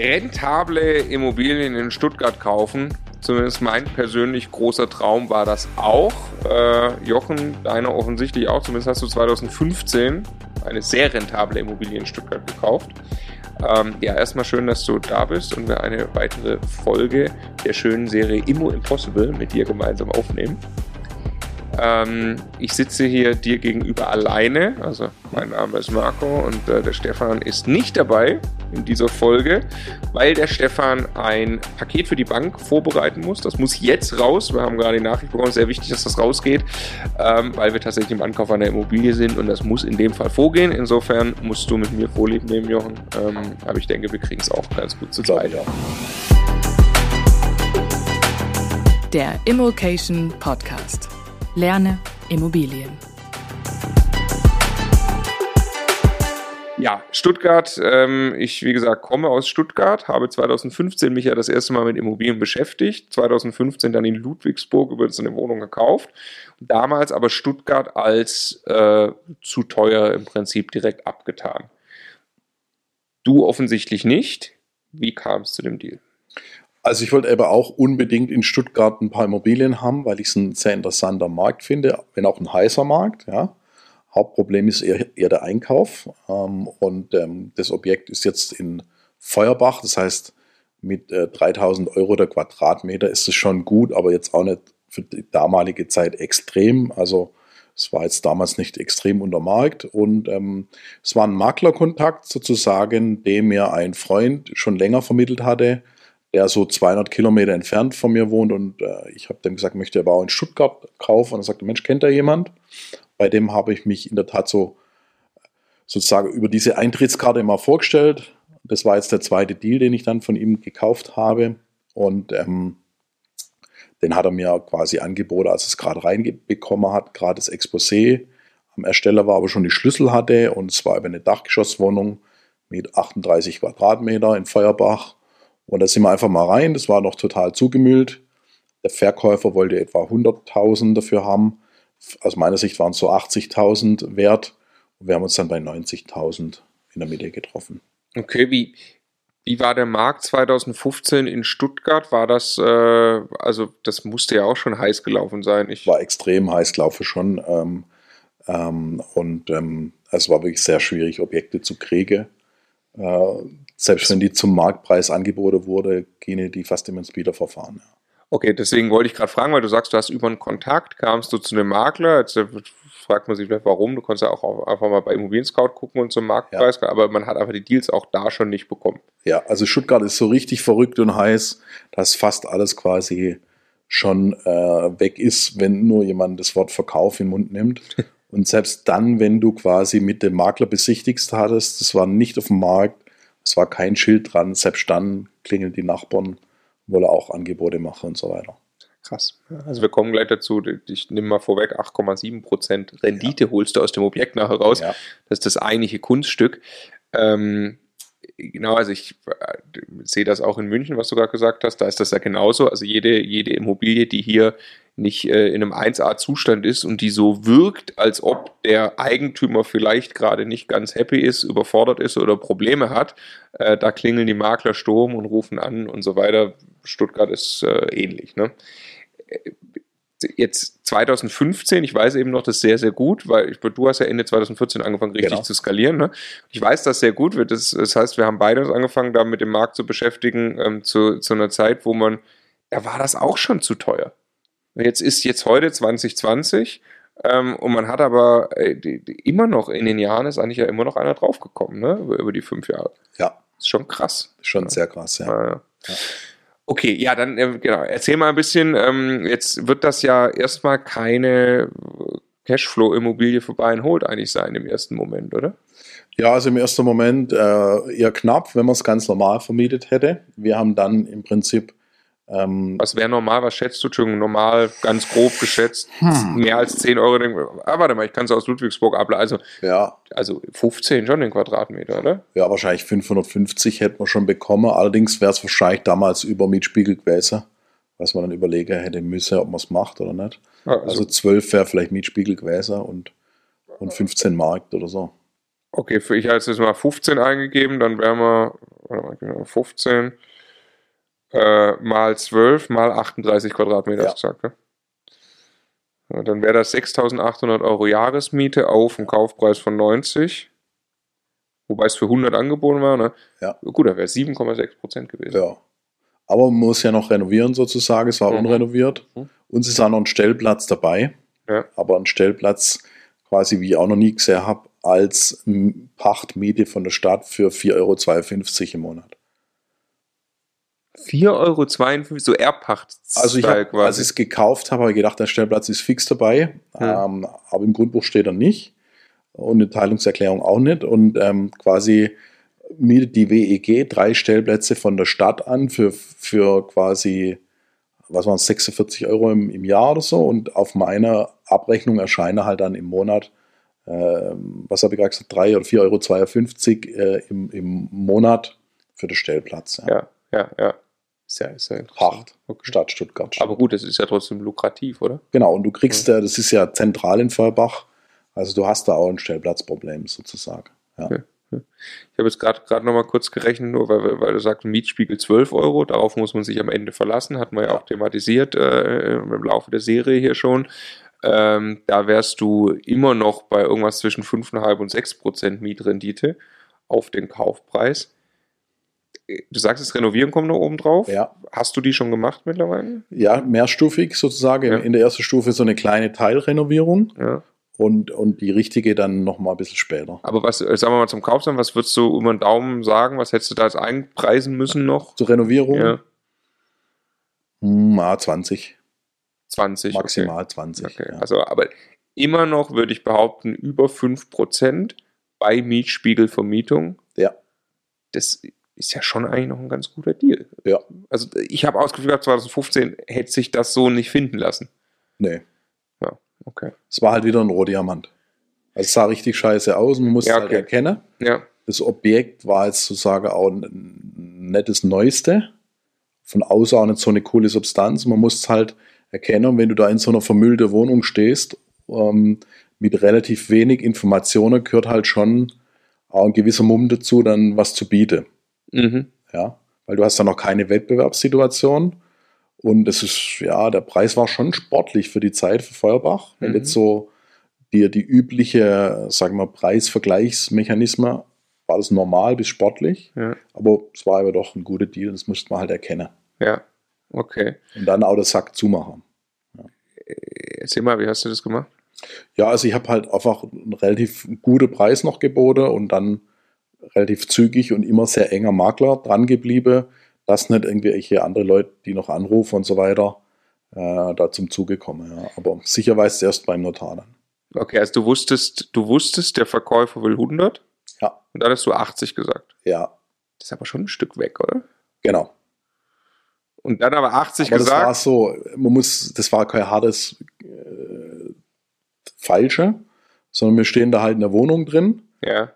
rentable Immobilien in Stuttgart kaufen. Zumindest mein persönlich großer Traum war das auch. Äh, Jochen, deiner offensichtlich auch. Zumindest hast du 2015 eine sehr rentable Immobilie in Stuttgart gekauft. Ähm, ja, erstmal schön, dass du da bist und wir eine weitere Folge der schönen Serie Immo Impossible mit dir gemeinsam aufnehmen. Ähm, ich sitze hier dir gegenüber alleine. Also mein Name ist Marco und äh, der Stefan ist nicht dabei in dieser Folge, weil der Stefan ein Paket für die Bank vorbereiten muss. Das muss jetzt raus. Wir haben gerade die Nachricht bekommen, sehr wichtig, dass das rausgeht, ähm, weil wir tatsächlich im Ankauf einer Immobilie sind und das muss in dem Fall vorgehen. Insofern musst du mit mir Vorlieb nehmen, Jochen. Ähm, aber ich denke, wir kriegen es auch ganz gut zu zweit. Ja. Der Immokation Podcast. Lerne Immobilien. Ja, Stuttgart. Ähm, ich, wie gesagt, komme aus Stuttgart, habe 2015 mich ja das erste Mal mit Immobilien beschäftigt. 2015 dann in Ludwigsburg über eine Wohnung gekauft. Damals aber Stuttgart als äh, zu teuer im Prinzip direkt abgetan. Du offensichtlich nicht. Wie kam es zu dem Deal? Also ich wollte aber auch unbedingt in Stuttgart ein paar Immobilien haben, weil ich es ein sehr interessanter Markt finde, wenn auch ein heißer Markt. Ja. Hauptproblem ist eher, eher der Einkauf. Ähm, und ähm, das Objekt ist jetzt in Feuerbach, das heißt mit äh, 3000 Euro der Quadratmeter ist es schon gut, aber jetzt auch nicht für die damalige Zeit extrem. Also es war jetzt damals nicht extrem unter Markt und ähm, es war ein Maklerkontakt sozusagen, dem mir ein Freund schon länger vermittelt hatte der so 200 Kilometer entfernt von mir wohnt und äh, ich habe dem gesagt, möchte aber auch in Stuttgart kaufen und er sagte, Mensch, kennt da jemand? Bei dem habe ich mich in der Tat so sozusagen über diese Eintrittskarte mal vorgestellt. Das war jetzt der zweite Deal, den ich dann von ihm gekauft habe und ähm, den hat er mir quasi angeboten, als es gerade reinbekommen hat, gerade das Exposé am Ersteller war, aber schon die Schlüssel hatte und es war über eine Dachgeschosswohnung mit 38 Quadratmeter in Feuerbach und da sind wir einfach mal rein. Das war noch total zugemüllt. Der Verkäufer wollte etwa 100.000 dafür haben. Aus meiner Sicht waren es so 80.000 wert. Und wir haben uns dann bei 90.000 in der Mitte getroffen. Okay, wie, wie war der Markt 2015 in Stuttgart? War das, äh, also das musste ja auch schon heiß gelaufen sein. Ich war extrem heiß gelaufen schon. Ähm, ähm, und ähm, es war wirklich sehr schwierig, Objekte zu kriegen. Äh, selbst wenn die zum Marktpreis angeboten wurde, gehen die fast immer ins Bieterverfahren. Ja. Okay, deswegen wollte ich gerade fragen, weil du sagst, du hast über einen Kontakt, kamst du zu einem Makler, jetzt äh, fragt man sich vielleicht warum, du konntest ja auch einfach mal bei Immobilien Scout gucken und zum Marktpreis, ja. aber man hat einfach die Deals auch da schon nicht bekommen. Ja, also Stuttgart ist so richtig verrückt und heiß, dass fast alles quasi schon äh, weg ist, wenn nur jemand das Wort Verkauf in den Mund nimmt. Und selbst dann, wenn du quasi mit dem Makler besichtigst hattest, das war nicht auf dem Markt, es war kein Schild dran, selbst dann klingeln die Nachbarn, wollen auch Angebote machen und so weiter. Krass. Also wir kommen gleich dazu, ich nehme mal vorweg, 8,7% Rendite ja. holst du aus dem Objekt nachher raus. Ja. Das ist das eigentliche Kunststück. Ähm, genau, also ich äh, sehe das auch in München, was du gerade gesagt hast, da ist das ja genauso. Also jede, jede Immobilie, die hier nicht äh, in einem 1A-Zustand ist und die so wirkt, als ob der Eigentümer vielleicht gerade nicht ganz happy ist, überfordert ist oder Probleme hat, äh, da klingeln die Makler Sturm und rufen an und so weiter. Stuttgart ist äh, ähnlich. Ne? Jetzt 2015, ich weiß eben noch das sehr, sehr gut, weil ich, du hast ja Ende 2014 angefangen, richtig genau. zu skalieren. Ne? Ich weiß das sehr gut. Das, das, heißt, wir haben beide uns angefangen, da mit dem Markt zu beschäftigen, ähm, zu, zu einer Zeit, wo man, da war das auch schon zu teuer. Jetzt ist jetzt heute 2020 ähm, und man hat aber äh, die, die, immer noch in den Jahren ist eigentlich ja immer noch einer draufgekommen, ne? Über, über die fünf Jahre. Ja. Ist schon krass. Schon ja. sehr krass, ja. ja. ja. Okay, ja, dann äh, genau. Erzähl mal ein bisschen. Ähm, jetzt wird das ja erstmal keine Cashflow-Immobilie für Buy Hold eigentlich sein im ersten Moment, oder? Ja, also im ersten Moment äh, eher knapp, wenn man es ganz normal vermietet hätte. Wir haben dann im Prinzip ähm, was wäre normal? Was schätzt du? Entschuldigung, normal, ganz grob geschätzt, hm. mehr als 10 Euro. Ah, warte mal, ich kann es aus Ludwigsburg ableiten. Also, ja. also 15 schon den Quadratmeter, oder? Ja, wahrscheinlich 550 hätten wir schon bekommen. Allerdings wäre es wahrscheinlich damals über Mietspiegel gewesen, was man dann überlegen hätte müssen, ob man es macht oder nicht. Ah, also, also 12 wäre vielleicht Mietspiegel gewesen und, und 15 Markt oder so. Okay, für ich habe jetzt mal 15 eingegeben, dann wären wir warte mal, 15 äh, mal 12 mal 38 Quadratmeter, Ja. hast du gesagt, ne? Ja, dann wäre das 6.800 Euro Jahresmiete auf einen Kaufpreis von 90. Wobei es für 100 angeboten war, ne? Ja. Gut, da wäre es 7,6 Prozent gewesen. Ja. Aber man muss ja noch renovieren sozusagen. Es war Mhm. unrenoviert. Mhm. Und es ist auch noch ein Stellplatz dabei. Ja. Aber ein Stellplatz, quasi wie ich auch noch nie gesehen habe, als Pachtmiete von der Stadt für 4,52 Euro im Monat. 4,52 Euro, so Erbpacht. Also ich hab, als ich es gekauft habe, habe ich gedacht, der Stellplatz ist fix dabei. Ja. Ähm, aber im Grundbuch steht er nicht. Und eine Teilungserklärung auch nicht. Und ähm, quasi mietet die WEG drei Stellplätze von der Stadt an für, für quasi, was waren es, 46 Euro im, im Jahr oder so. Und auf meiner Abrechnung erscheinen halt dann im Monat, ähm, was habe ich gerade gesagt, 3 oder 4,52 Euro äh, im, im Monat für den Stellplatz. Ja, ja, ja. Ja, ist ja interessant. Pacht, Okay. Stadt Stuttgart. Aber gut, das ist ja trotzdem lukrativ, oder? Genau, und du kriegst, äh, das ist ja zentral in Feuerbach, also du hast da auch ein Stellplatzproblem sozusagen. Ja. Okay. Ich habe jetzt gerade gerade noch mal kurz gerechnet, nur weil, weil du sagst, Mietspiegel 12 Euro, darauf muss man sich am Ende verlassen, hatten wir ja, Ja. auch thematisiert äh, im Laufe der Serie hier schon. Ähm, da wärst du immer noch bei irgendwas zwischen 5,5 und 6 Prozent Mietrendite auf den Kaufpreis. Du sagst, das Renovieren kommt noch oben drauf. Ja. Hast du die schon gemacht mittlerweile? ja, mehrstufig sozusagen. Ja. In der ersten Stufe so eine kleine Teilrenovierung Ja. und, und die richtige dann nochmal ein bisschen später. Aber was, äh, sagen wir mal zum Kaufsamt, was würdest du über den Daumen sagen? Was hättest du da jetzt einpreisen müssen noch? Zur Renovierung Ja, hm, ah, 20, 20. okay. maximal 20. Okay, Ja. also aber immer noch würde ich behaupten, über 5% bei Mietspiegelvermietung. Ja. Das ist ja schon eigentlich noch ein ganz guter Deal. ja, Also ich habe ausgeführt, gehabt, 2015 hätte sich das so nicht finden lassen. nee. Ja, okay. Es war halt wieder ein Rohdiamant. Also es sah richtig scheiße aus, man musste Ja, es halt okay. erkennen. Ja, Das Objekt war jetzt sozusagen auch n- nicht das Neueste. Von außen auch nicht so eine coole Substanz. Man muss es halt erkennen, wenn du da in so einer vermüllten Wohnung stehst, ähm, mit relativ wenig Informationen gehört halt schon auch ein gewisser Mumm dazu, dann was zu bieten. Mhm. Ja, weil du hast da noch keine Wettbewerbssituation. Und es ist, ja, der Preis war schon sportlich für die Zeit für Feuerbach. Wenn Mhm. jetzt so dir die übliche, sagen wir, Preisvergleichsmechanismen, war das normal bis sportlich. ja, Aber es war aber doch ein guter Deal, das musste man halt erkennen. ja, okay. Und dann auch den Sack zumachen. Erzähl mal, wie hast du das gemacht? Ja, also ich habe halt einfach einen relativ guten Preis noch geboten und dann relativ zügig und immer sehr enger Makler dran geblieben, dass nicht irgendwelche andere Leute, die noch anrufen und so weiter, äh, da zum Zuge kommen. Ja. Aber sicher weiß es erst beim Notar dann. Okay, also du wusstest, du wusstest, der Verkäufer will 100 Ja, und dann hast du 80 gesagt. ja, Das ist aber schon ein Stück weg, oder? genau. Und dann aber 80 Aber das war gesagt. so, man muss, das war kein hartes äh, Falsche, sondern wir stehen da halt in der Wohnung drin, Ja,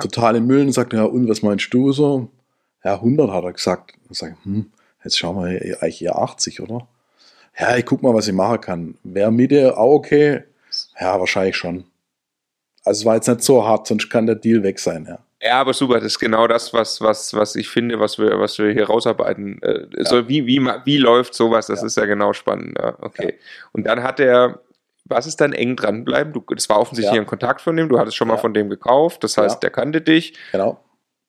total im Müll und sagt, ja, und was meinst du so? Ja, 100 hat er gesagt. Ich sage, hm, jetzt schauen wir eigentlich eher 80, oder? Ja, ich guck mal, was ich machen kann. Wäre Mitte auch okay? Ja, wahrscheinlich schon. Also es war jetzt nicht so hart, sonst kann der Deal weg sein, ja. Ja, aber super, das ist genau das, was, was, was ich finde, was wir, was wir hier rausarbeiten. Äh, so, wie, wie, wie läuft sowas? Das Ja. ist ja genau spannend. Ja, okay. Und dann hat er, was ist dann eng dranbleiben? Du, das war offensichtlich Ja. ein Kontakt von dem, du hattest schon mal Ja. von dem gekauft, das heißt, Ja. der kannte dich. Genau,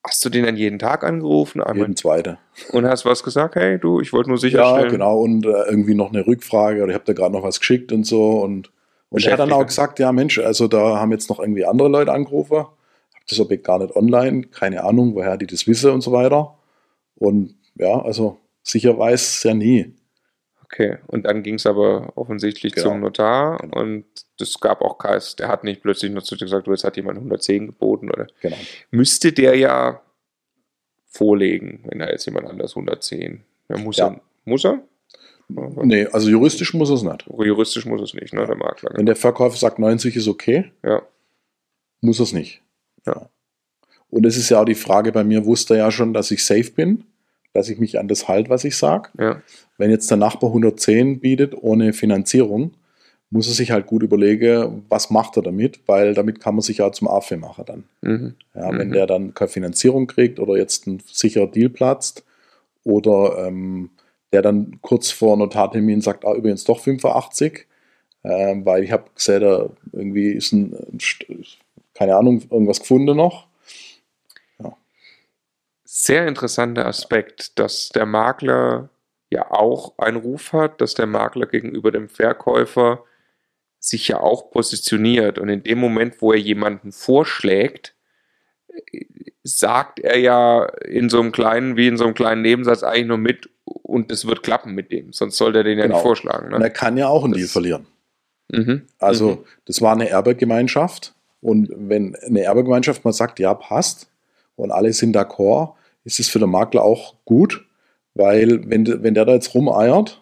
Hast du den dann jeden Tag angerufen einmal, jeden zweite. und hast was gesagt? Hey, du, ich wollte nur Ja, sicherstellen. genau, und äh, irgendwie noch eine Rückfrage oder ich habe da gerade noch was geschickt und so. Und, und er hat dann auch gesagt, ja Mensch, also da haben jetzt noch irgendwie andere Leute angerufen. Hab das Objekt gar nicht online, keine Ahnung, woher die das wissen und so weiter. Und ja, also sicher weiß es ja nie. Okay, und dann ging es aber offensichtlich Genau. zum Notar Genau. und es gab auch keins, der hat nicht plötzlich nur zu dir gesagt, du, jetzt hat jemand 110 geboten oder Genau. müsste der ja vorlegen, wenn da jetzt jemand anders 110. Ja, muss Ja. er? Muss er? Nee, also juristisch muss es nicht. Juristisch muss es nicht, ne, der Makler. Wenn der Verkäufer sagt, 90 ist okay, Ja, muss es nicht. Ja. Und es ist ja auch die Frage, bei mir wusste er ja schon, dass ich safe bin, dass ich mich an das halte, was ich sage. ja, Wenn jetzt der Nachbar 110 bietet ohne Finanzierung, muss er sich halt gut überlegen, was macht er damit, weil damit kann man sich ja zum Affe machen dann. Mhm. Ja, wenn Mhm. der dann keine Finanzierung kriegt oder jetzt ein sicherer Deal platzt oder ähm, der dann kurz vor Notartermin sagt, ah, übrigens doch 85, ähm, weil ich habe gesehen, da irgendwie ist ein, keine Ahnung, irgendwas gefunden noch. Sehr interessanter Aspekt, dass der Makler ja auch einen Ruf hat, dass der Makler gegenüber dem Verkäufer sich ja auch positioniert. Und in dem Moment, wo er jemanden vorschlägt, sagt er ja in so einem kleinen, wie in so einem kleinen Nebensatz eigentlich nur mit und es wird klappen mit dem. Sonst sollte er den ja Genau. nicht vorschlagen. Und er Ne? kann ja auch einen Das- Deal verlieren. Mhm. Also Mhm. das war eine Erbegemeinschaft und wenn eine Erbegemeinschaft mal sagt, ja, passt und alle sind d'accord, ist es für den Makler auch gut, weil wenn, wenn der da jetzt rumeiert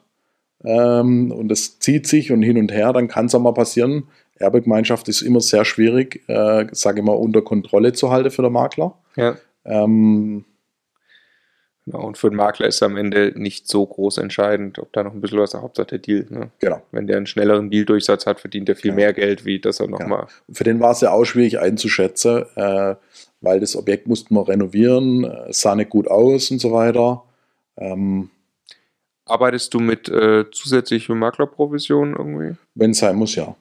ähm, und es zieht sich und hin und her, dann kann es auch mal passieren. Erbegemeinschaft ist immer sehr schwierig, äh, sage ich mal, unter Kontrolle zu halten für den Makler. Ja. Ähm, Genau. Und für den Makler ist am Ende nicht so groß entscheidend, ob da noch ein bisschen was der Hauptsache der Deal. Ne? genau. Wenn der einen schnelleren Deal-Durchsatz hat, verdient er viel Ja. mehr Geld, wie dass er Genau. nochmal. Für den war es ja auch schwierig einzuschätzen, äh, weil das Objekt mussten wir renovieren, äh, es sah nicht gut aus und so weiter. Ähm, Arbeitest du mit äh, zusätzlichen Maklerprovisionen irgendwie? Wenn es sein muss, ja.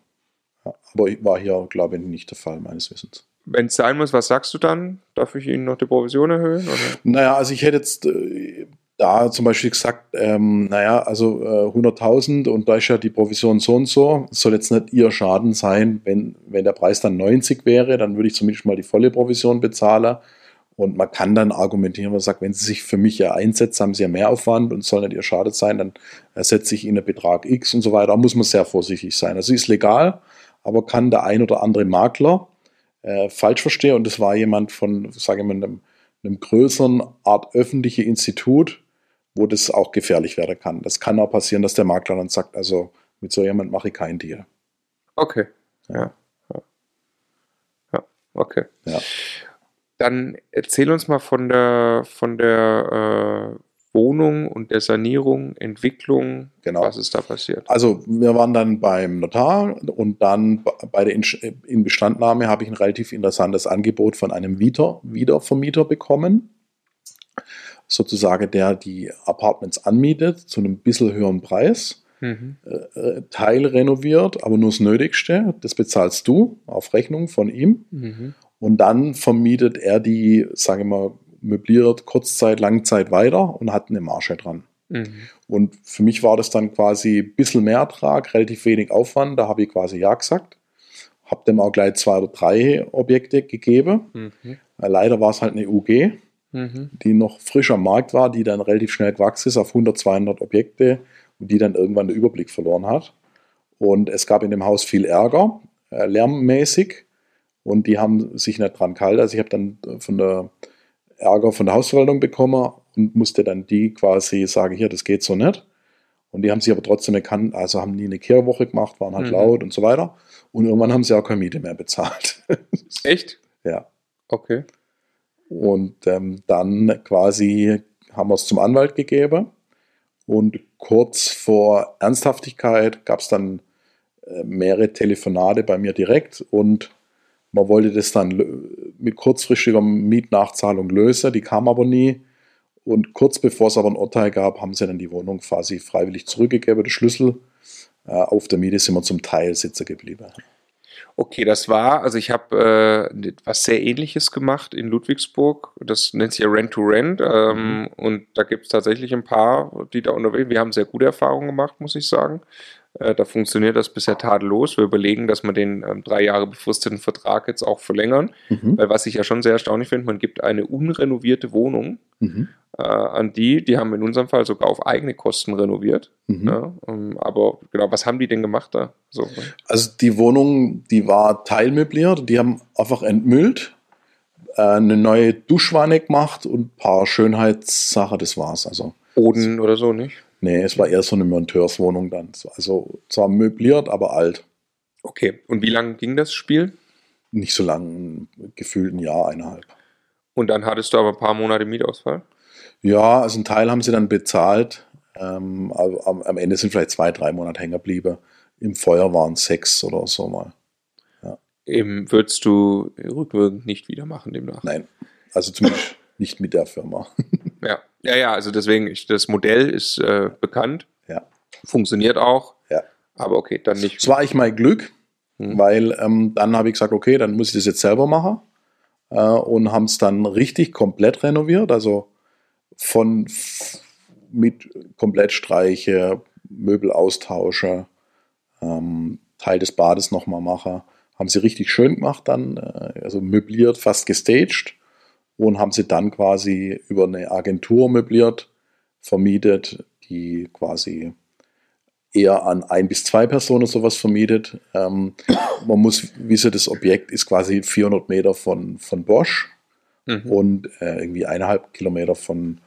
ja. Aber war hier, glaube ich, nicht der Fall, meines Wissens. Wenn es sein muss, was sagst du dann? Darf ich Ihnen noch die Provision erhöhen? Oder? Naja, also ich hätte jetzt äh, da zum Beispiel gesagt, ähm, naja, also äh, 100.000 und da ist ja die Provision so und so, soll jetzt nicht Ihr Schaden sein. Wenn, wenn der Preis dann 90 wäre, dann würde ich zumindest mal die volle Provision bezahlen. Und man kann dann argumentieren, man sagt, wenn Sie sich für mich ja einsetzen, haben Sie ja mehr Aufwand und soll nicht Ihr Schaden sein, dann ersetze ich Ihnen einen Betrag X und so weiter. Da muss man sehr vorsichtig sein. Also ist legal, aber kann der ein oder andere Makler äh, falsch verstehen. Und das war jemand von, sage ich mal, einem, einem größeren Art öffentliche Institut, wo das auch gefährlich werden kann. Das kann auch passieren, dass der Makler dann sagt, also mit so jemand mache ich keinen Deal. Okay. Ja. Ja, ja. okay. Ja. Dann erzähl uns mal von der von der äh, Wohnung und der Sanierung, Entwicklung, Genau. was ist da passiert? Also wir waren dann beim Notar und dann bei der In- Inbestandnahme habe ich ein relativ interessantes Angebot von einem Vieter, Wiedervermieter bekommen. Sozusagen der die Apartments anmietet zu einem bisschen höheren Preis. Mhm. äh, Teil renoviert, aber nur das Nötigste. Das bezahlst du auf Rechnung von ihm. Mhm. Und dann vermietet er die, sage ich mal, möbliert Kurzzeit, Langzeit weiter und hat eine Marge dran. Mhm. Und für mich war das dann quasi ein bisschen mehr Ertrag, relativ wenig Aufwand. Da habe ich quasi Ja gesagt. Habe dem auch gleich zwei oder drei Objekte gegeben. Mhm. Äh, Leider war es halt eine UG, Mhm. die noch frisch am Markt war, die dann relativ schnell gewachsen ist auf 100, 200 Objekte und die dann irgendwann den Überblick verloren hat. Und es gab in dem Haus viel Ärger, äh, lärmmäßig, und die haben sich nicht dran gehalten. Also ich habe dann äh, von der Ärger von der Hausverwaltung bekommen und musste dann die quasi sagen, hier, das geht so nicht. Und die haben sich aber trotzdem erkannt, also haben nie eine Kehrwoche gemacht, waren halt Mhm. laut und so weiter. Und irgendwann haben sie auch keine Miete mehr bezahlt. Echt? ja. Okay. Und ähm, dann quasi haben wir es zum Anwalt gegeben. Und kurz vor Ernsthaftigkeit gab es dann äh, mehrere Telefonate bei mir direkt und man wollte das dann mit kurzfristiger Mietnachzahlung lösen, die kam aber nie. Und kurz bevor es aber ein Urteil gab, haben sie dann die Wohnung quasi freiwillig zurückgegeben, den Schlüssel. Äh, auf der Miete sind wir zum Teil sitzen geblieben. Okay, das war, also ich habe äh, was sehr ähnliches gemacht in Ludwigsburg. Das nennt sich ja Rent-to-Rent. Ähm, Und da gibt es tatsächlich ein paar, die da unterwegs sind. Wir haben sehr gute Erfahrungen gemacht, muss ich sagen. Äh, da funktioniert das bisher tadellos. Wir überlegen, dass wir den ähm, drei Jahre befristeten Vertrag jetzt auch verlängern. Mhm. Weil was ich ja schon sehr erstaunlich finde, man gibt eine unrenovierte Wohnung Mhm. äh, an die, die haben in unserem Fall sogar auf eigene Kosten renoviert. Mhm. Ja, ähm, aber genau, was haben die denn gemacht da? So, Also die Wohnung, die war teilmöbliert, die haben einfach entmüllt, äh, eine neue Duschwanne gemacht und ein paar Schönheitssachen, das war's. Also, Boden oder so, nicht? Nee, es war eher so eine Monteurswohnung dann. Also zwar möbliert, aber alt. Okay, und wie lange ging das Spiel? Nicht so lang, gefühlt ein Jahr, eineinhalb. Und dann hattest du aber ein paar Monate Mietausfall? Ja, also einen Teil haben sie dann bezahlt. Ähm, am, am Ende sind vielleicht zwei, drei Monate hängen geblieben. im Feuer waren es sechs oder so mal. Eben würdest du rückwirkend nicht wieder machen demnach. Nein, also zumindest nicht mit der Firma. Ja, ja, ja also deswegen, ich, das Modell ist äh, bekannt, Ja. funktioniert auch, Ja. aber okay, dann nicht. Das war ich mein Glück, Mhm. weil ähm, dann habe ich gesagt, okay, dann muss ich das jetzt selber machen äh, und haben es dann richtig komplett renoviert, also von mit Komplettstreiche, Möbelaustausche, ähm, Teil des Bades nochmal machen, haben sie richtig schön gemacht dann, äh, also möbliert, fast gestaged und haben sie dann quasi über eine Agentur möbliert, vermietet, die quasi eher an ein bis zwei Personen sowas vermietet. Ähm, man muss wissen, das Objekt ist quasi 400 Meter von, von Bosch Mhm. und äh, irgendwie eineinhalb Kilometer von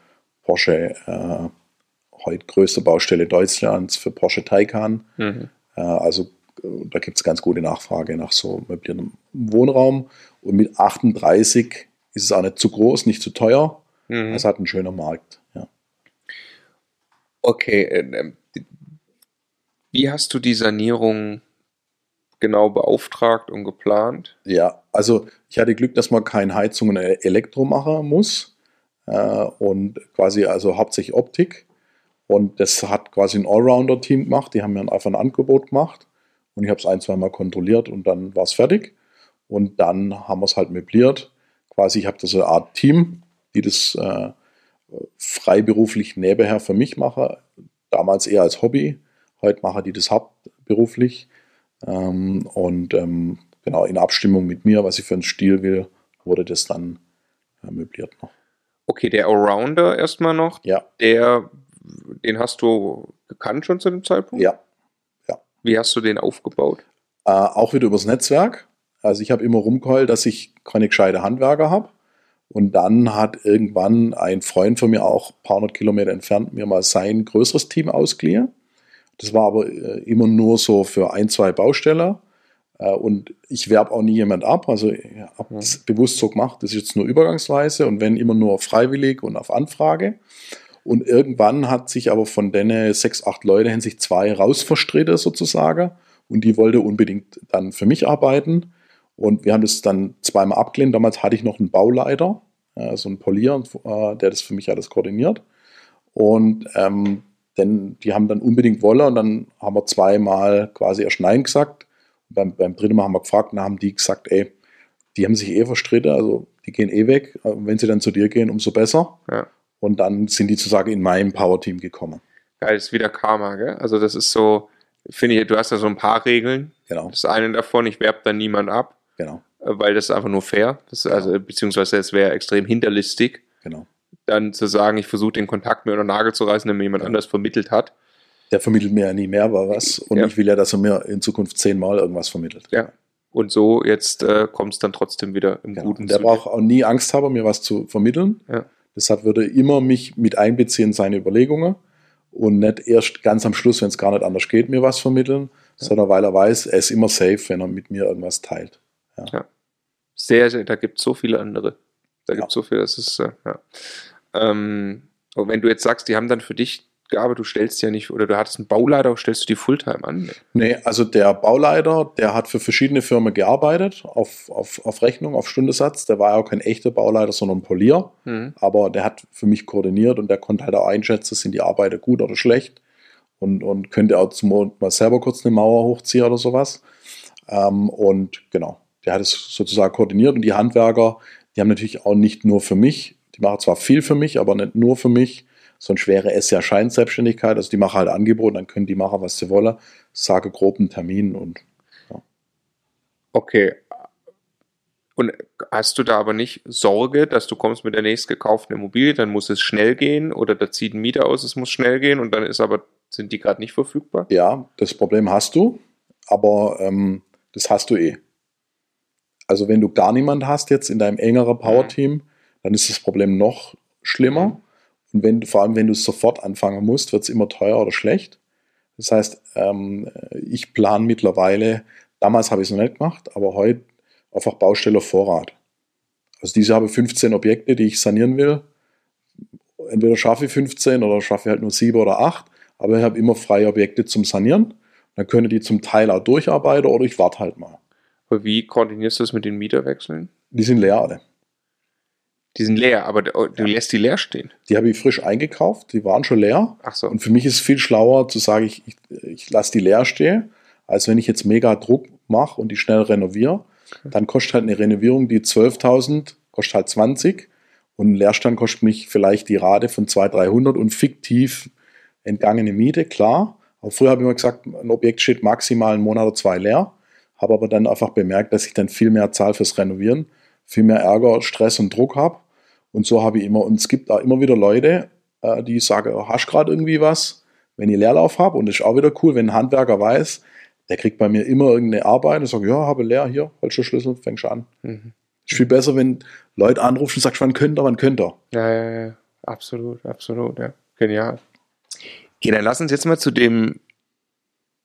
Porsche, äh, heute größte Baustelle Deutschlands für Porsche Taycan. Mhm. Äh, also äh, da gibt es ganz gute Nachfrage nach so möbliertem Wohnraum. Und mit 38 ist es auch nicht zu groß, nicht zu teuer. Mhm. Es hat einen schönen Markt. Ja. Okay, äh, ähm, wie hast du die Sanierung genau beauftragt und geplant? Ja, also ich hatte Glück, dass man kein Heizung und Elektro machen muss äh, und quasi also hauptsächlich Optik. Und das hat quasi ein Allrounder-Team gemacht. Die haben mir einfach ein Angebot gemacht und ich habe es ein, zwei Mal kontrolliert und dann war es fertig. Und dann haben wir es halt möbliert. Quasi, ich habe das so eine Art Team, die das äh, freiberuflich nebenher für mich machen. Damals eher als Hobby. Heute machen die das hauptberuflich. Ähm, und ähm, genau in Abstimmung mit mir, was ich für einen Stil will, wurde das dann äh, möbliert noch. Okay, der Allrounder erstmal noch, Ja, der, den hast du gekannt schon zu dem Zeitpunkt? ja. Wie hast du den aufgebaut? Äh, auch wieder übers Netzwerk. Also ich habe immer rumgeheult, dass ich keine gescheite Handwerker habe. Und dann hat irgendwann ein Freund von mir auch ein paar hundert Kilometer entfernt mir mal sein größeres Team ausgeliehen. Das war aber äh, immer nur so für ein, zwei Bausteller. Äh, und ich werbe auch nie jemand ab. Also ich habe das bewusst so gemacht, das ist jetzt nur übergangsweise und wenn immer nur freiwillig und auf Anfrage. Und irgendwann hat sich aber von denen sechs, acht Leute haben sich zwei rausverstritten sozusagen. Und die wollte unbedingt dann für mich arbeiten. Und wir haben das dann zweimal abgelehnt. Damals hatte ich noch einen Bauleiter, äh, so einen Polier, äh, der das für mich alles koordiniert. Und ähm, denn die haben dann unbedingt wollen und dann haben wir zweimal quasi erst Nein gesagt. Und beim, beim dritten Mal haben wir gefragt, dann haben die gesagt, ey, die haben sich eh verstritten, also die gehen eh weg. Und wenn sie dann zu dir gehen, umso besser. Ja. Und dann sind die sozusagen in mein Power-Team gekommen. Geil, ist wieder Karma, gell? Also das ist so, finde ich, du hast da so ein paar Regeln. Genau, Das eine davon, ich werbe dann niemand ab, genau, äh, weil das ist einfach nur fair. Ist also, beziehungsweise es wäre extrem hinterlistig, genau. dann zu sagen, ich versuche den Kontakt mir unter den Nagel zu reißen, der mir jemand anders vermittelt hat. Der vermittelt mir ja nie mehr aber was. Und Ja. ich will ja, dass er mir in Zukunft zehnmal irgendwas vermittelt. Ja. Und so jetzt äh, kommt es dann trotzdem wieder im Genau. Guten Und der braucht auch nie Angst haben, mir was zu vermitteln. Ja. Deshalb würde er immer mich mit einbeziehen in seine Überlegungen und nicht erst ganz am Schluss, wenn es gar nicht anders geht, mir was vermitteln, sondern weil er weiß, er ist immer safe, wenn er mit mir irgendwas teilt. Sehr, sehr, da gibt es so viele andere. Da Ja. gibt es so viel, das ist, äh, ja. Ähm, und wenn du jetzt sagst, die haben dann für dich gearbeitet, du stellst ja nicht, oder du hattest einen Bauleiter, stellst du die Fulltime an? Nee, also der Bauleiter, der hat für verschiedene Firmen gearbeitet, auf, auf, auf Rechnung, auf Stundesatz. Der war ja auch kein echter Bauleiter, sondern ein Polier. Mhm. aber der hat für mich koordiniert und der konnte halt auch einschätzen, sind die Arbeiter gut oder schlecht und, und könnte auch zum Mond mal selber kurz eine Mauer hochziehen oder sowas. Ähm, und genau, der hat es sozusagen koordiniert und die Handwerker, die haben natürlich auch nicht nur für mich, die machen zwar viel für mich, aber nicht nur für mich, sonst wäre es ja Scheinselbstständigkeit, also die machen halt Angebote, dann können die machen, was sie wollen, sage grob einen Termin und Okay. Und hast du da aber nicht Sorge, dass du kommst mit der nächst gekauften Immobilie, dann muss es schnell gehen oder da zieht ein Mieter aus, es muss schnell gehen und dann ist aber, sind die gerade nicht verfügbar? Ja, das Problem hast du, aber ähm, das hast du eh. Also wenn du gar niemand hast jetzt in deinem engeren Power-Team, dann ist das Problem noch schlimmer. Und wenn du, vor allem wenn du es sofort anfangen musst, wird es immer teuer oder schlecht. Das heißt, ähm, ich plane mittlerweile, damals habe ich es noch nicht gemacht, aber heute einfach Baustelle Vorrat. Also diese habe 15 Objekte, die ich sanieren will. Entweder schaffe ich 15 oder schaffe ich halt nur 7 oder 8, aber ich habe immer freie Objekte zum Sanieren. Dann können die zum Teil auch durcharbeiten oder ich warte halt mal. Aber wie koordinierst du das mit den Mieterwechseln? Die sind leer alle. Die sind leer, aber du du lässt die leer stehen. Die habe ich frisch eingekauft, die waren schon leer. Ach so. Und für mich ist es viel schlauer zu sagen, ich, ich, ich lasse die leer stehen, als wenn ich jetzt mega Druck mache und die schnell renoviere. Dann kostet halt eine Renovierung, die 12.000, kostet halt 20 und ein Leerstand kostet mich vielleicht die Rate von 200, 300 und fiktiv entgangene Miete, klar. Aber früher habe ich immer gesagt, ein Objekt steht maximal einen Monat oder zwei leer. Habe aber dann einfach bemerkt, dass ich dann viel mehr zahle fürs Renovieren, viel mehr Ärger, Stress und Druck habe. Und so habe ich immer, und es gibt da immer wieder Leute, äh, die sagen, oh, hast gerade irgendwie was, wenn ich Leerlauf habe. Und das ist auch wieder cool, wenn ein Handwerker weiß, der kriegt bei mir immer irgendeine Arbeit und sagt, ja, habe leer hier, holst du Schlüssel, fängst an. Mhm. Ist viel besser, wenn Leute anrufen und sagst, wann könnt ihr, wann könnt ihr. Ja, ja, ja. Absolut, absolut, ja. Genial. Okay, dann lass uns jetzt mal zu dem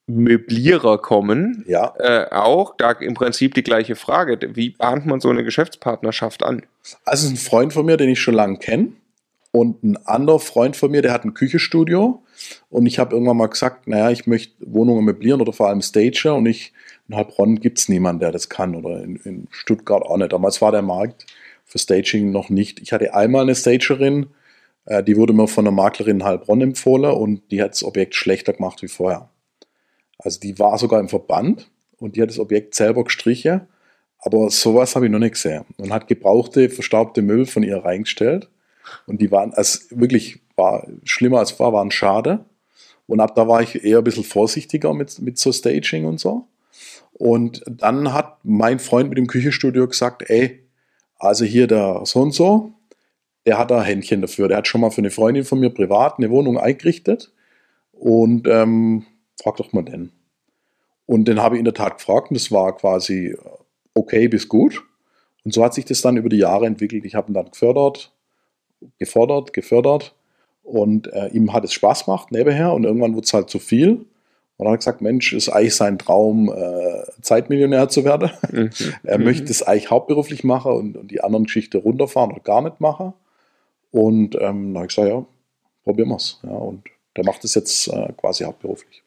Möblierer kommen. Ja, Äh, auch, da im Prinzip die gleiche Frage. Wie bahnt man so eine Geschäftspartnerschaft an? also es ist ein Freund von mir, den ich schon lange kenne. Und ein anderer Freund von mir, der hat ein Küchenstudio. Und ich habe irgendwann mal gesagt, naja, ich möchte Wohnungen möblieren oder vor allem Stager. Und ich, in Heilbronn gibt es niemanden, der das kann. Oder in, in Stuttgart auch nicht. Damals war der Markt für Staging noch nicht. Ich hatte einmal eine Stagerin, äh, die wurde mir von einer Maklerin in Heilbronn empfohlen und die hat das Objekt schlechter gemacht wie vorher. Also die war sogar im Verband und die hat das Objekt selber gestrichen. Aber sowas habe ich noch nicht gesehen. Und hat gebrauchte, verstaubte Möbel von ihr reingestellt. Und die waren, also wirklich, war schlimmer als war, waren schade. Und ab da war ich eher ein bisschen vorsichtiger mit, mit so Staging und so. Und dann hat mein Freund mit dem Küchenstudio gesagt, ey, also hier der so und so, der hat da Händchen dafür. Der hat schon mal für eine Freundin von mir privat eine Wohnung eingerichtet. Und ähm, frag doch mal den. Und den habe ich in der Tat gefragt und das war quasi okay bis gut. Und so hat sich das dann über die Jahre entwickelt. Ich habe ihn dann gefördert, gefordert, gefördert und äh, ihm hat es Spaß gemacht nebenher und irgendwann wurde es halt zu viel. Und dann hat er gesagt, Mensch, ist eigentlich sein Traum, äh, Zeitmillionär zu werden. Mhm. er Mhm. möchte es eigentlich hauptberuflich machen und, und die anderen Geschichten runterfahren oder gar nicht machen. Und ähm, dann habe ich gesagt, ja, probieren wir es. Ja, und der macht es jetzt äh, quasi hauptberuflich.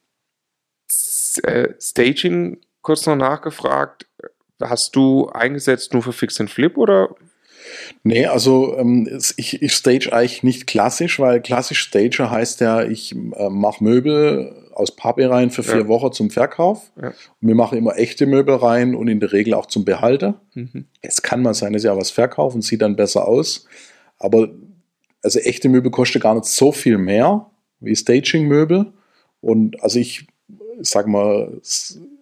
Äh, Staging, kurz noch nachgefragt. Hast du eingesetzt nur für Fix and Flip oder? Nee, also ähm, ich, ich stage eigentlich nicht klassisch, weil klassisch Stager heißt ja, ich äh, mache Möbel aus Pappe rein für vier Ja. Wochen zum Verkauf. Ja. Und wir machen immer echte Möbel rein und in der Regel auch zum Behalten. Mhm. Es kann mal sein, dass ich auch was verkaufe sieht dann besser aus. Aber also echte Möbel kosten gar nicht so viel mehr wie Staging-Möbel. Und also ich sag mal,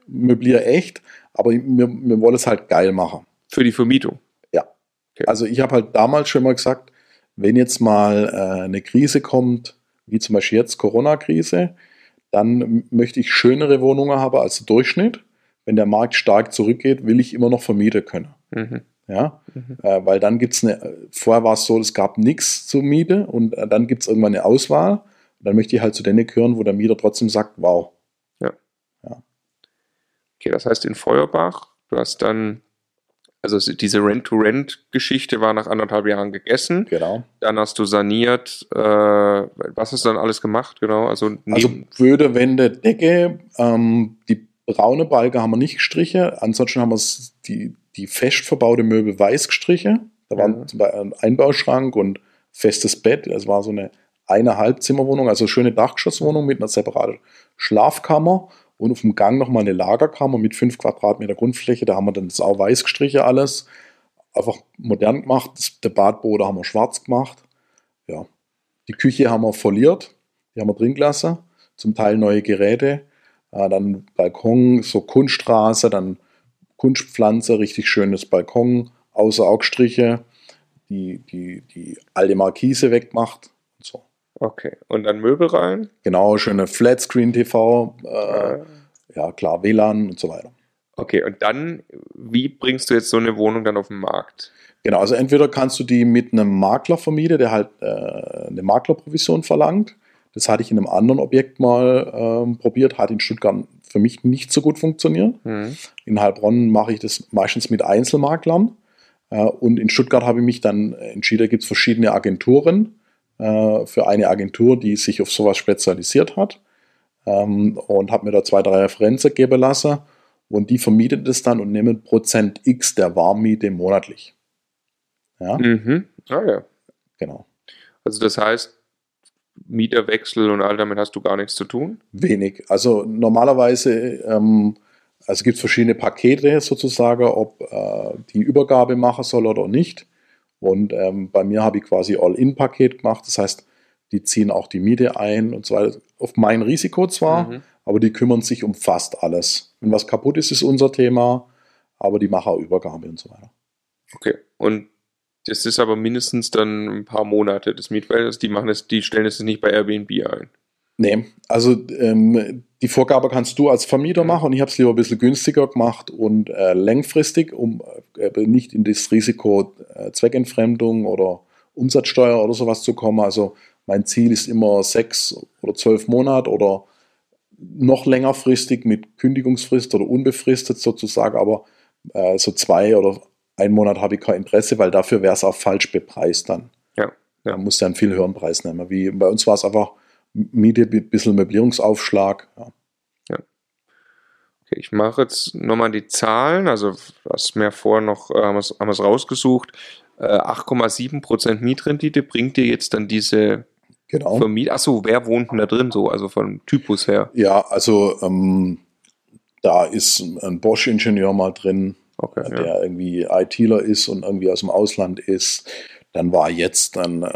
möbliere echt, aber wir, wir wollen es halt geil machen. Für die Vermietung. Also ich habe halt damals schon mal gesagt, wenn jetzt mal äh, eine Krise kommt, wie zum Beispiel jetzt Corona-Krise, dann möchte ich schönere Wohnungen haben als der Durchschnitt. Wenn der Markt stark zurückgeht, will ich immer noch vermieten können. Mhm. Ja? Mhm. Äh, weil dann gibt es eine, vorher war es so, es gab nichts zur Miete und äh, dann gibt es irgendwann eine Auswahl. Und dann möchte ich halt zu denen gehören, wo der Mieter trotzdem sagt, wow. Okay, das heißt in Feuerbach, du hast dann, also es- diese Rent-to-Rent-Geschichte war nach anderthalb Jahren gegessen. Genau. Dann hast du saniert. Äh, was hast du dann alles gemacht? Genau, also, Also Böde, Wände, Decke, ähm, die braune Balke haben wir nicht gestrichen. Ansonsten haben wir die, die fest verbaute Möbel weiß gestrichen. Da war Ja. zum Beispiel ein Einbauschrank und festes Bett. Es war so eine eine Halbzimmerwohnung, also schöne Dachgeschosswohnung mit einer separaten Schlafkammer und auf dem Gang nochmal eine Lagerkammer mit 5 Quadratmeter Grundfläche. Da haben wir dann das auch weiß gestrichen alles. Einfach modern gemacht. Das, der Badboden haben wir schwarz gemacht. Ja. Die Küche haben wir foliert. Die haben wir drin gelassen. Zum Teil neue Geräte. Äh, dann Balkon, so Kunststraße, dann Kunstpflanze, richtig schönes Balkon, außer Augstriche, die, die, die alte Markise weggemacht. Okay. Und dann Möbel rein. Genau, schöne Flatscreen-TV, äh, Äh, ja klar, WLAN und so weiter. okay, und dann, wie bringst du jetzt so eine Wohnung dann auf den Markt? Genau, also entweder kannst du die mit einem Makler vermieten, der halt äh, eine Maklerprovision verlangt. Das hatte ich in einem anderen Objekt mal ähm, probiert, hat in Stuttgart für mich nicht so gut funktioniert. Mhm. In Heilbronn mache ich das meistens mit Einzelmaklern. Äh, und in Stuttgart habe ich mich dann entschieden, da gibt es verschiedene Agenturen äh, für eine Agentur, die sich auf sowas spezialisiert hat. Äh, ähm, und habe mir da zwei, drei Referenzen geben lassen und die vermietet es dann und nehmen Prozent X der Warmmiete monatlich. Ja. Mhm. Ah ja. Genau. Also das heißt, Mieterwechsel und all damit hast du gar nichts zu tun? Wenig. Also normalerweise, ähm, also gibt es verschiedene Pakete sozusagen, ob äh, die Übergabe machen soll oder nicht. Und ähm, bei mir habe ich quasi All-In-Paket gemacht. Das heißt, die ziehen auch die Miete ein und so weiter. Auf mein Risiko zwar, mhm. aber die kümmern sich um fast alles. Wenn was kaputt ist, ist unser Thema, aber die machen auch Übergabe und so weiter. Okay. Und das ist aber mindestens dann ein paar Monate des Mietverhältnisses. Die machen es, die stellen es nicht bei Airbnb ein. Nee, also ähm, die Vorgabe kannst du als Vermieter machen und ich habe es lieber ein bisschen günstiger gemacht und äh, längfristig, um äh, nicht in das Risiko äh, Zweckentfremdung oder Umsatzsteuer oder sowas zu kommen. Also mein Ziel ist immer sechs oder zwölf Monate oder noch längerfristig mit Kündigungsfrist oder unbefristet sozusagen, aber äh, so zwei oder einen Monat habe ich kein Interesse, weil dafür wäre es auch falsch bepreist dann. Ja. ja. Man muss dann viel höheren Preis nehmen. Wie bei uns war es einfach Miete, ein bisschen Möblierungsaufschlag. Ja. ja. Okay, ich mache jetzt nochmal die Zahlen. Also, was mir vorher noch, äh, haben wir es rausgesucht. Äh, 8,7% Mietrendite bringt dir jetzt dann diese genau. Vermiet. Achso, wer wohnt denn da drin so? Also vom Typus her? Ja, also ähm, da ist ein Bosch-Ingenieur mal drin, okay, der ja. irgendwie ITler ist und irgendwie aus dem Ausland ist. Dann war jetzt ein äh,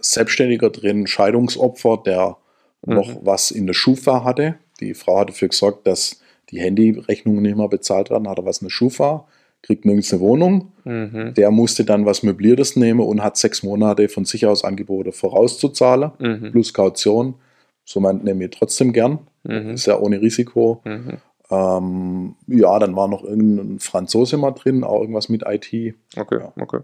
Selbstständiger drin, Scheidungsopfer, der mhm. noch was in der Schufa hatte. Die Frau hat dafür gesorgt, dass die Handyrechnungen nicht mehr bezahlt werden, hat er was in der Schufa, kriegt nirgends eine Wohnung. Mhm. Der musste dann was Möbliertes nehmen und hat sechs Monate von sich aus Angebote vorauszuzahlen, mhm. plus Kaution. So meint nehme ich trotzdem gern. Mhm. Ist ja ohne Risiko. Ähm, ja, dann war noch irgendein Franzose mal drin, auch irgendwas mit IT. Okay, ja. okay.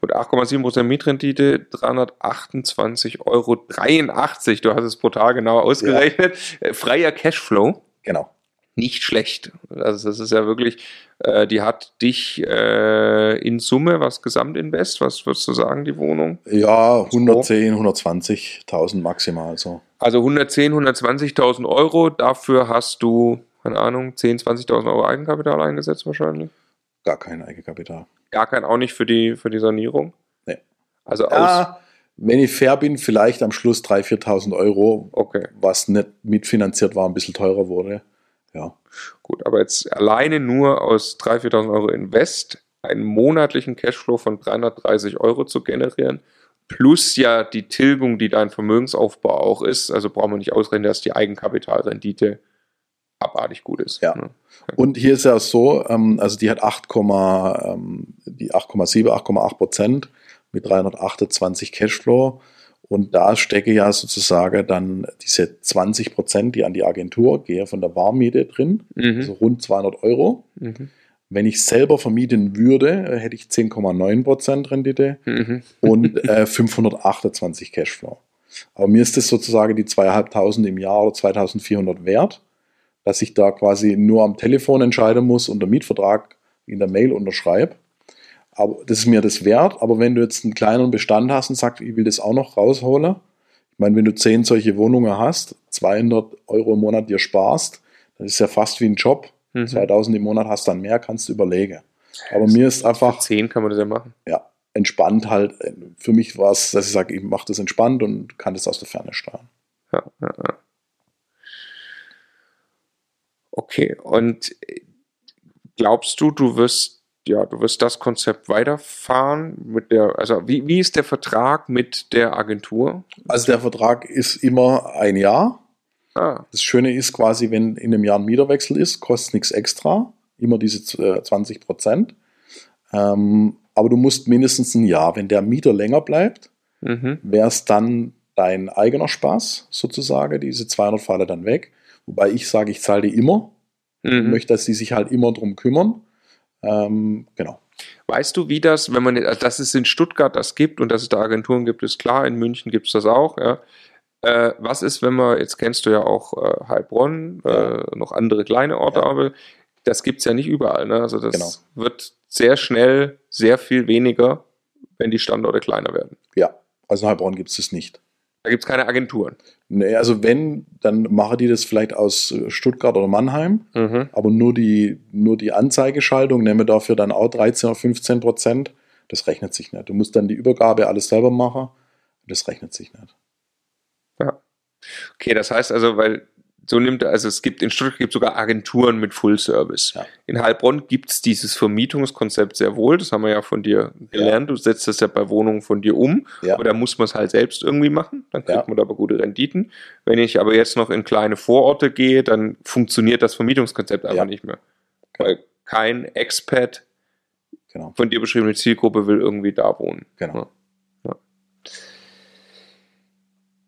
Gut, 8,7% Mietrendite, 328,83 Euro. Du hast es brutal genau ausgerechnet. Ja. Freier Cashflow. Genau. Nicht schlecht. Also das ist ja wirklich, äh, die hat dich äh, in Summe, was Gesamtinvest, was würdest du sagen, die Wohnung? Ja, 110, 120.000 maximal so. Also 110, 120.000 Euro, dafür hast du keine Ahnung, 10.000, 20.000 Euro Eigenkapital eingesetzt wahrscheinlich? Gar kein Eigenkapital. Gar kein, auch nicht für die, für die Sanierung? Nee. Also aus. Ja, wenn ich fair bin, vielleicht am Schluss 3.000, 4.000 Euro, okay. was nicht mitfinanziert war, ein bisschen teurer wurde. Ja. Gut, aber jetzt alleine nur aus 3.000, 4.000 Euro Invest einen monatlichen Cashflow von 330 Euro zu generieren, plus ja die Tilgung, die dein Vermögensaufbau auch ist, also brauchen wir nicht ausrechnen, dass die Eigenkapitalrendite abartig gut ist. Ja. Ne? Und hier ist ja so, ähm, also die hat 8, ähm, die 8,7, 8,8 Prozent mit 328 Cashflow. Und da stecke ja sozusagen dann diese 20 Prozent, die an die Agentur gehen, von der Warmmiete drin, mhm. also rund 200 Euro. Mhm. Wenn ich selber vermieten würde, hätte ich 10,9 Prozent Rendite mhm. und äh, 528 Cashflow. Aber mir ist das sozusagen die 2.500 im Jahr oder 2.400 wert dass ich da quasi nur am Telefon entscheiden muss und der Mietvertrag in der Mail unterschreibe. Aber das ist mir das wert. Aber wenn du jetzt einen kleineren Bestand hast und sagst, ich will das auch noch rausholen, ich meine, wenn du zehn solche Wohnungen hast, 200 Euro im Monat dir sparst, das ist ja fast wie ein Job. Mhm. 2000 im Monat hast dann mehr, kannst du überlegen. Aber das mir ist einfach. 10 kann man das ja machen. Ja, entspannt halt. Für mich war es, dass ich sage, ich mache das entspannt und kann das aus der Ferne steuern. Ja, ja, ja. Okay, und glaubst du, du wirst, ja, du wirst das Konzept weiterfahren mit der, also wie, wie ist der Vertrag mit der Agentur? Also der Vertrag ist immer ein Jahr. Ah. Das Schöne ist quasi, wenn in einem Jahr ein Mieterwechsel ist, kostet nichts extra, immer diese 20 Prozent. Ähm, aber du musst mindestens ein Jahr, wenn der Mieter länger bleibt, mhm. wäre es dann dein eigener Spaß sozusagen, diese 200 fallen dann weg. Wobei ich sage, ich zahle die immer. Mhm. Ich möchte, dass sie sich halt immer drum kümmern. Ähm, genau. Weißt du, wie das, wenn man, dass es in Stuttgart das gibt und dass es da Agenturen gibt, ist klar, in München gibt es das auch, ja. Äh, was ist, wenn man, jetzt kennst du ja auch äh, Heilbronn, äh, noch andere kleine Orte, ja. aber das gibt es ja nicht überall. Ne? Also das genau. wird sehr schnell sehr viel weniger, wenn die Standorte kleiner werden. Ja, also in Heilbronn gibt es das nicht. Da gibt es keine Agenturen. Nee, also wenn, dann machen die das vielleicht aus Stuttgart oder Mannheim, Mhm. aber nur die, nur die Anzeigeschaltung nehmen wir dafür dann auch 13 oder 15 Prozent. Das rechnet sich nicht. Du musst dann die Übergabe alles selber machen. Das rechnet sich nicht. Okay, das heißt also, weil so nimmt also es gibt in Stuttgart gibt sogar Agenturen mit Full Service. Ja. In Heilbronn gibt es dieses Vermietungskonzept sehr wohl. Das haben wir ja von dir gelernt. Du setzt das ja bei Wohnungen von dir um. Ja. Aber da muss man es halt selbst irgendwie machen. Dann kriegt Ja. man da aber gute Renditen. Wenn ich aber jetzt noch in kleine Vororte gehe, dann funktioniert das Vermietungskonzept einfach Ja. nicht mehr. Weil kein Expat Genau. von dir beschriebene Zielgruppe will irgendwie da wohnen. Genau. Ja. Ja.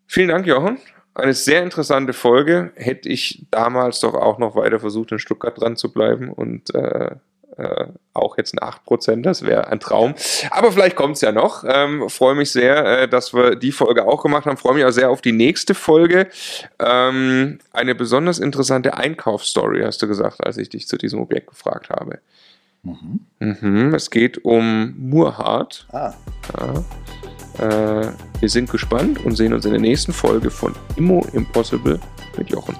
Vielen Dank, Jochen. Eine sehr interessante Folge. Hätte ich damals doch auch noch weiter versucht, in Stuttgart dran zu bleiben und äh, äh, auch jetzt ein 8%, das wäre ein Traum. Aber vielleicht kommt es ja noch. Ähm, Freue mich sehr, äh, dass wir die Folge auch gemacht haben. Freue mich auch sehr auf die nächste Folge. Ähm, eine besonders interessante Einkaufsstory, hast du gesagt, als ich dich zu diesem Objekt gefragt habe. Mhm. Mhm, es geht um Murhart. Ah, Ja. Äh, wir sind gespannt und sehen uns in der nächsten Folge von Immo Impossible mit Jochen.